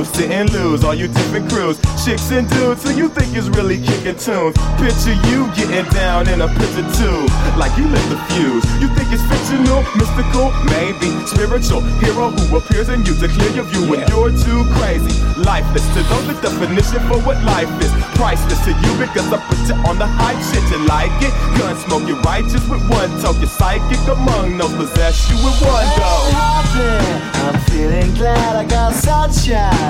And sit and lose. All you different crews, chicks and dudes who you think is really kicking tunes. Picture you getting down in a picture too. Like you lit the fuse. You think it's fictional, mystical, maybe spiritual hero who appears in you to clear your view when you're too crazy. Lifeless to those the definition for what life is. Priceless to you because I put you on the hype shit. You like it? Gun smoke, you righteous with one toke. You're psychic among those possess you with one go. I'm feeling glad I got sunshine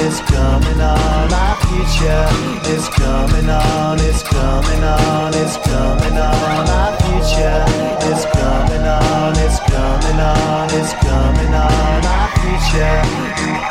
It's coming on. My future is coming on. It's coming on. It's coming on. My future is coming on. It's coming on. It's coming on. My future.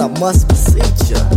I must beseech you.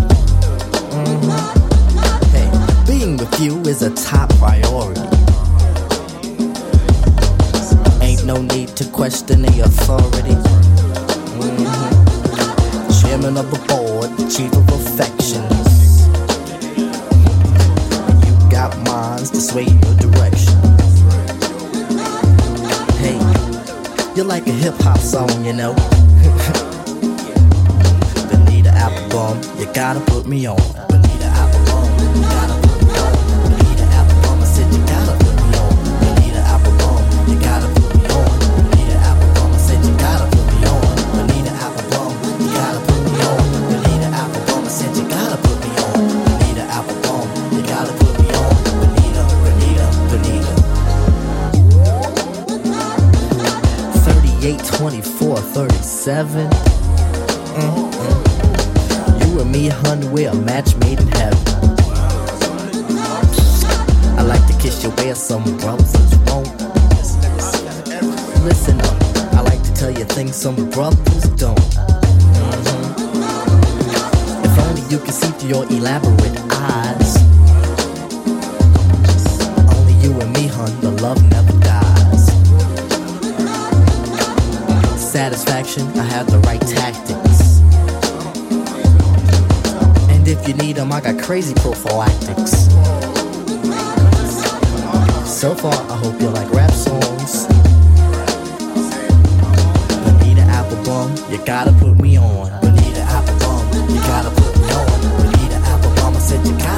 crazy prophylactics. So far, I hope you like rap songs. Bonita Applebaum, you gotta put me on. Bonita Applebaum, you gotta put me on. Bonita Applebaum, I said you gotta.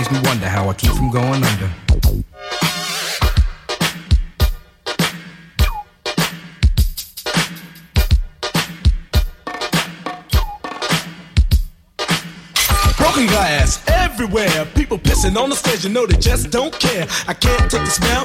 Makes me wonder how I keep from going under. Broken glass everywhere. People pissing on the stage, you know they just don't care. I can't take the smell,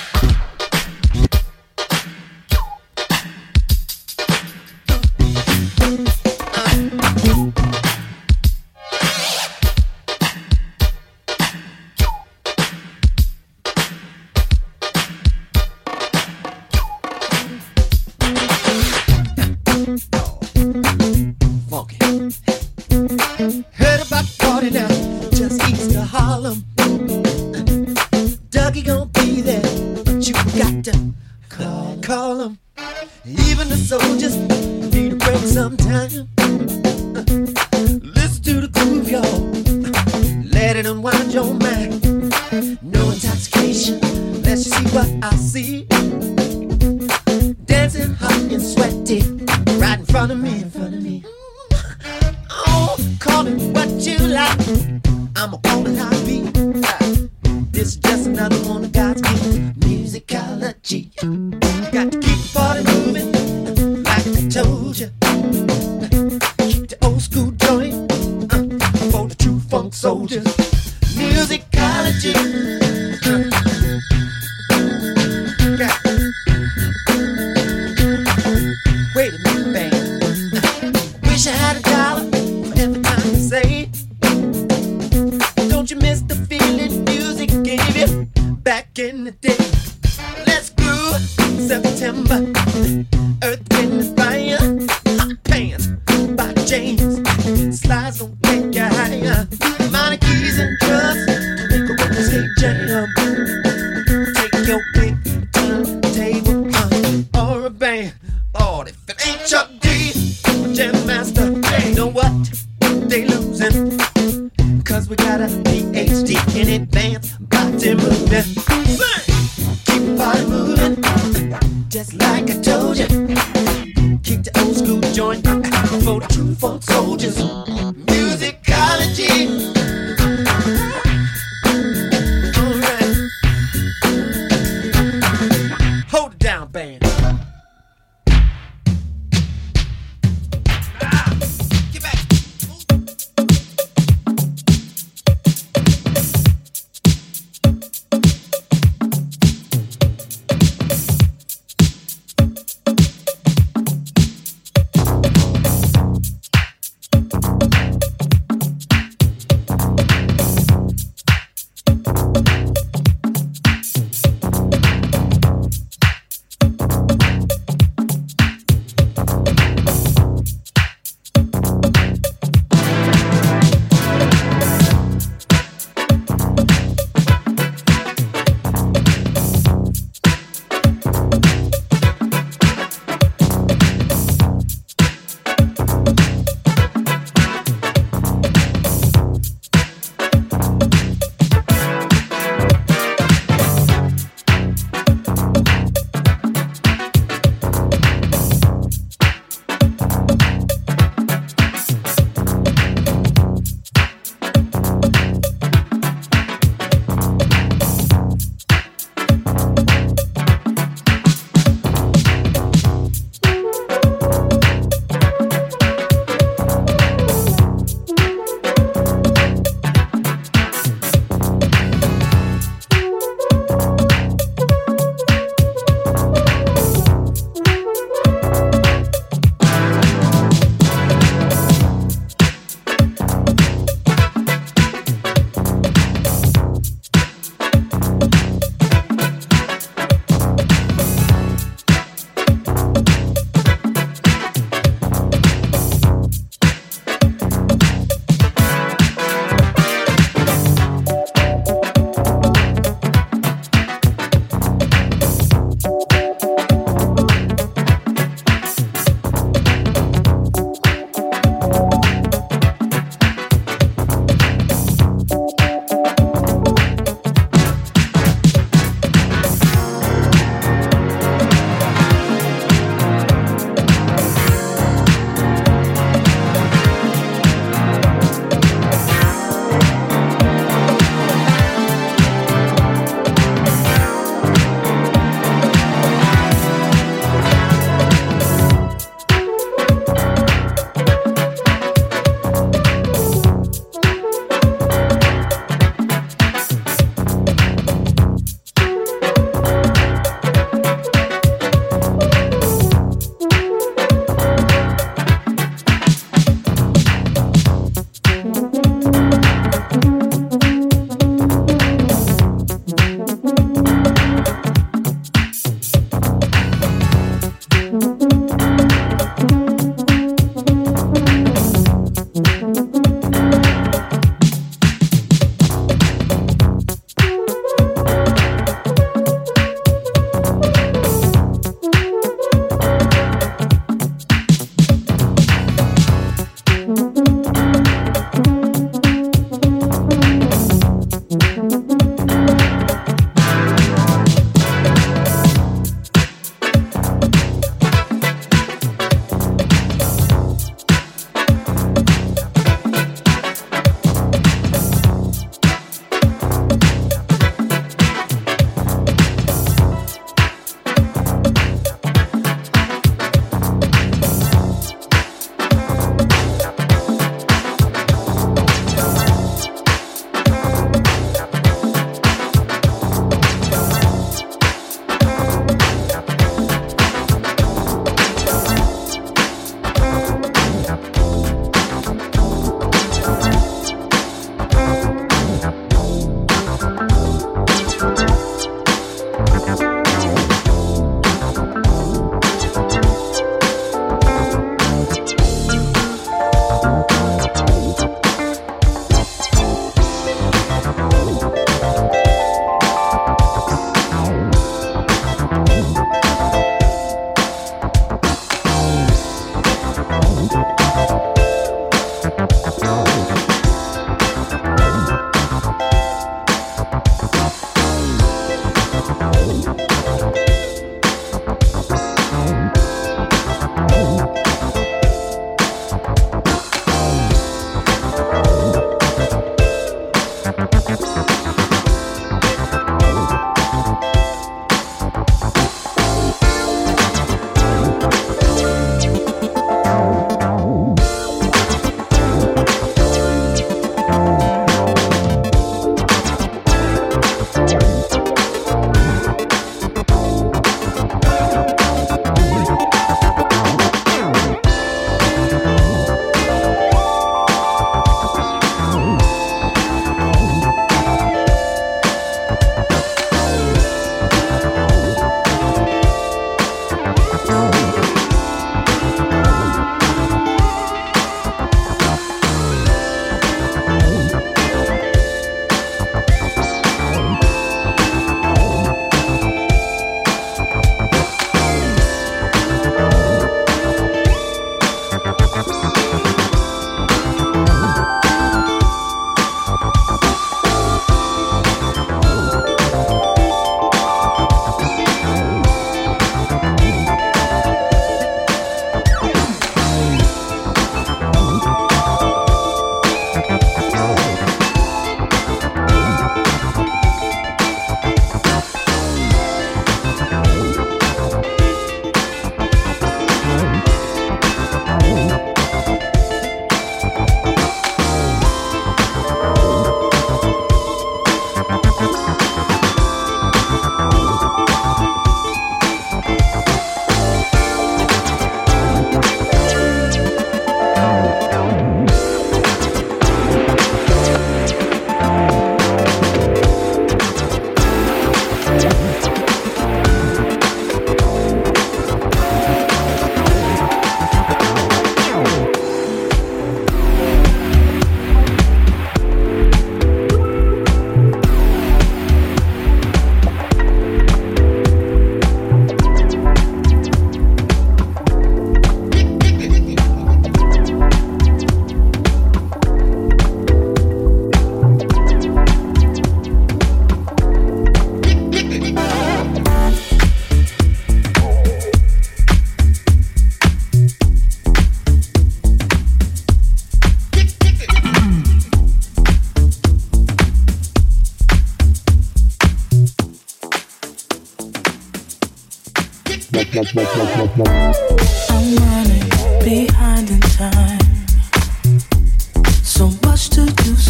Of me. Oh, call what you like. I'ma call it how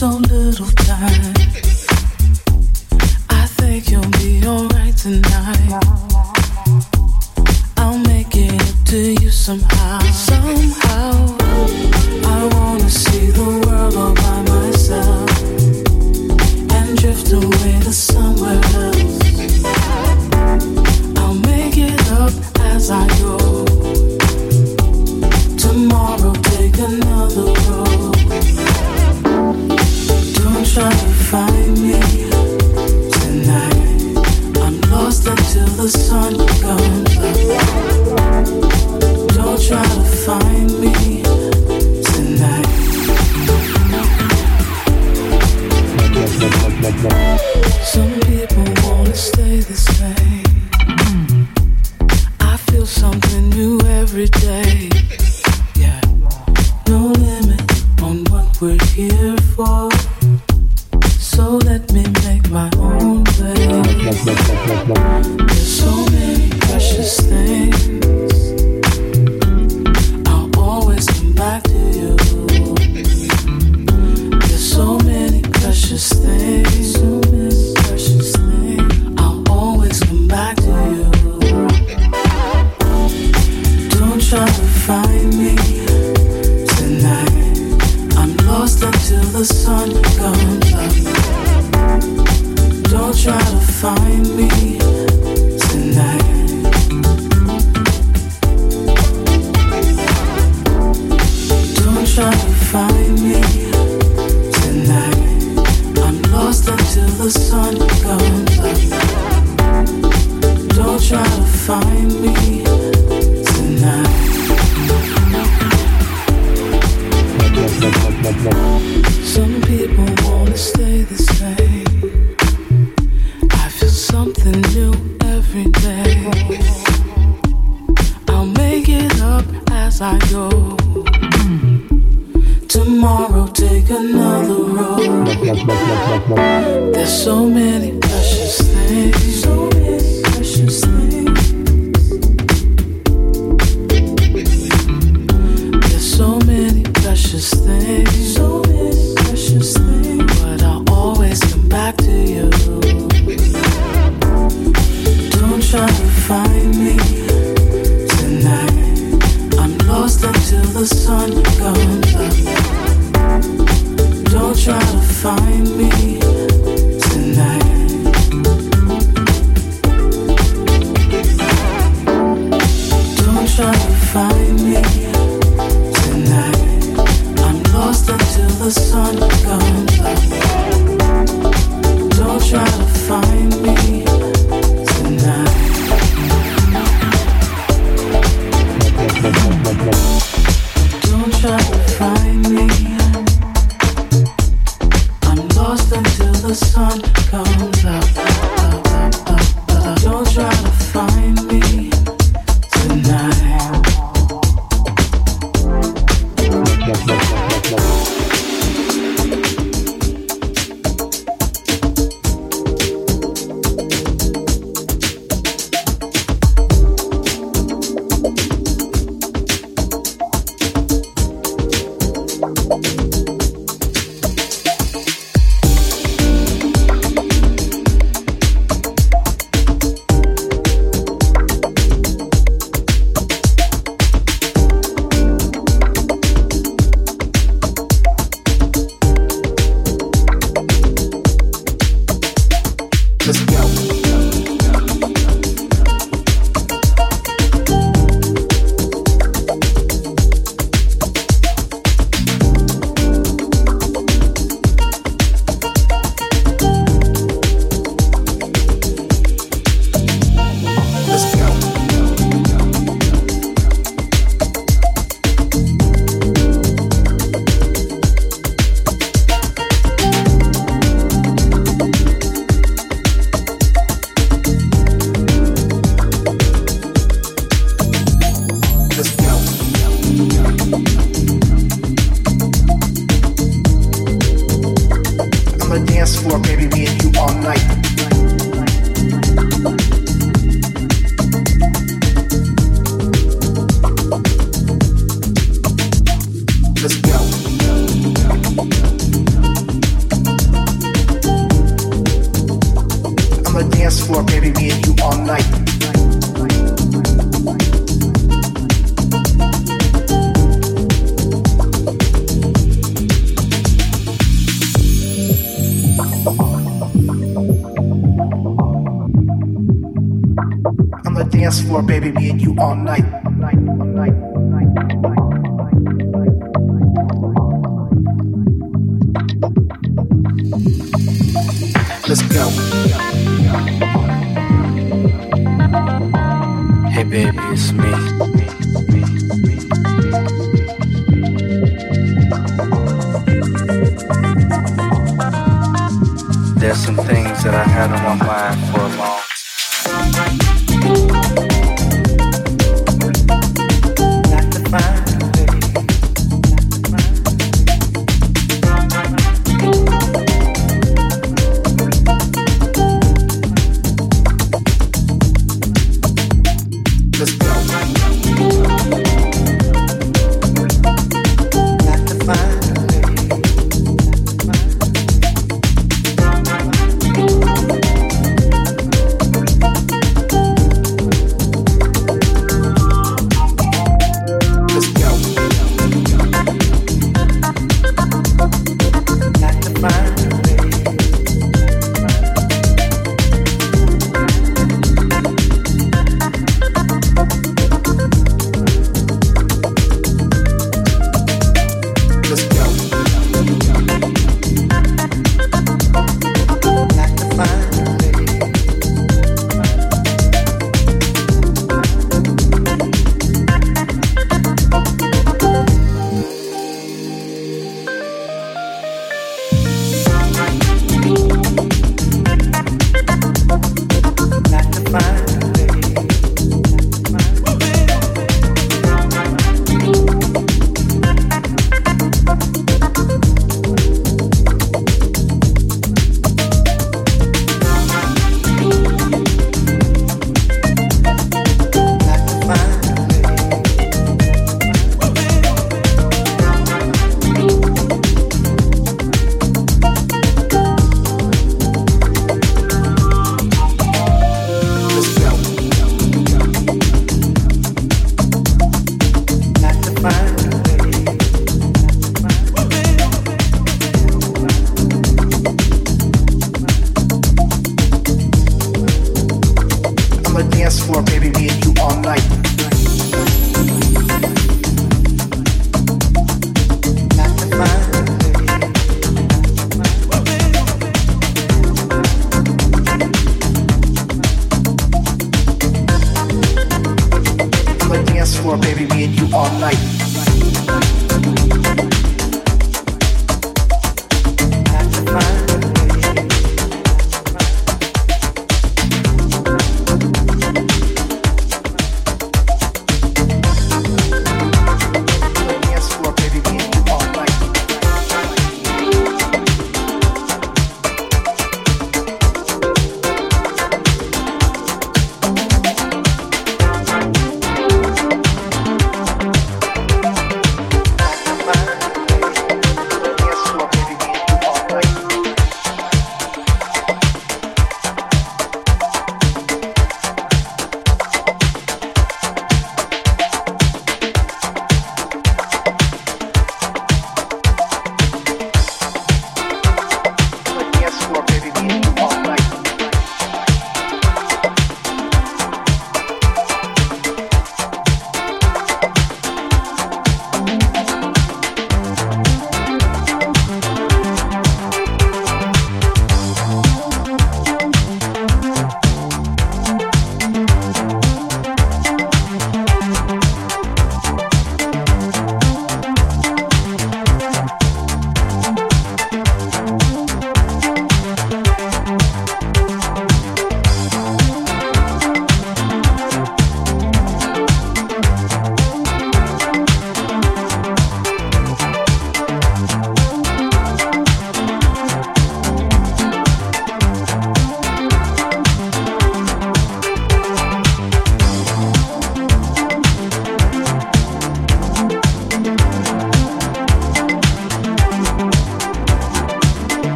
so little time. till the sun comes up. Don't try to find me tonight. Some people wanna stay the same. I feel something new every day. I'll make it up as I go. Tomorrow, take another there's so many precious things. Let's go. Hey, baby, it's me. There's some things that I had on my mind for a long time.